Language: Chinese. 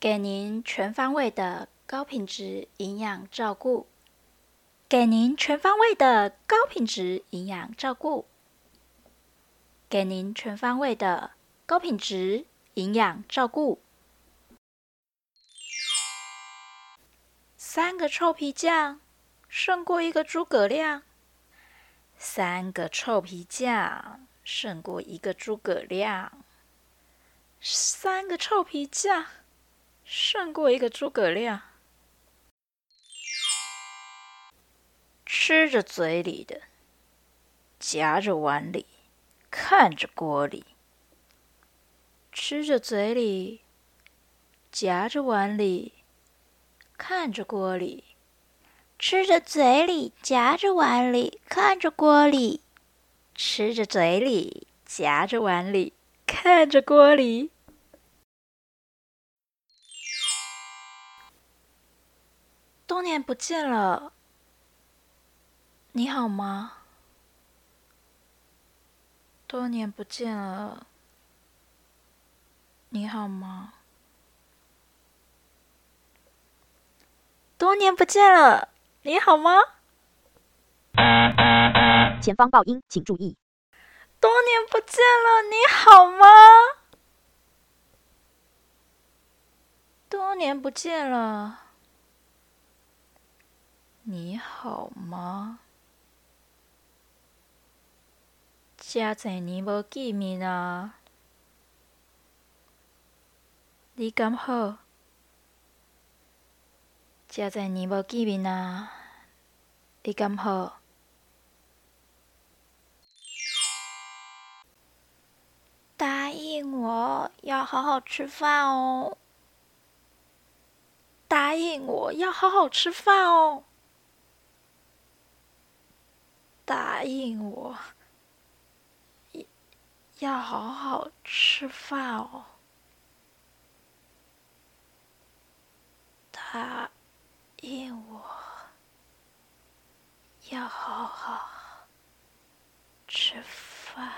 给您全方位的高品质营养照顾，给您全方位的高品质营养照顾，给您全方位的高品质营养照顾。三个臭皮匠胜过一个诸葛亮，三个臭皮匠胜过一个诸葛亮，三个臭皮匠。胜过一个诸葛亮，吃着嘴里的，夹着碗里，看着锅里；吃着嘴里，夹着碗里，看着锅里；吃着嘴里，夹着碗里，看着锅里；吃着嘴里，夹着碗里，看着锅里。多年不见了，你好吗？多年不见了，你好吗？多年不见了，你好吗？前方爆音，请注意。多年不见了，你好吗？多年不见了。你好吗？这侪年无见面啊，你敢好？这侪年无见面啊，你敢好？答应我要好好吃饭哦！答应我要好好吃饭哦！答应我，要好好吃饭哦。答应我，要好好吃饭。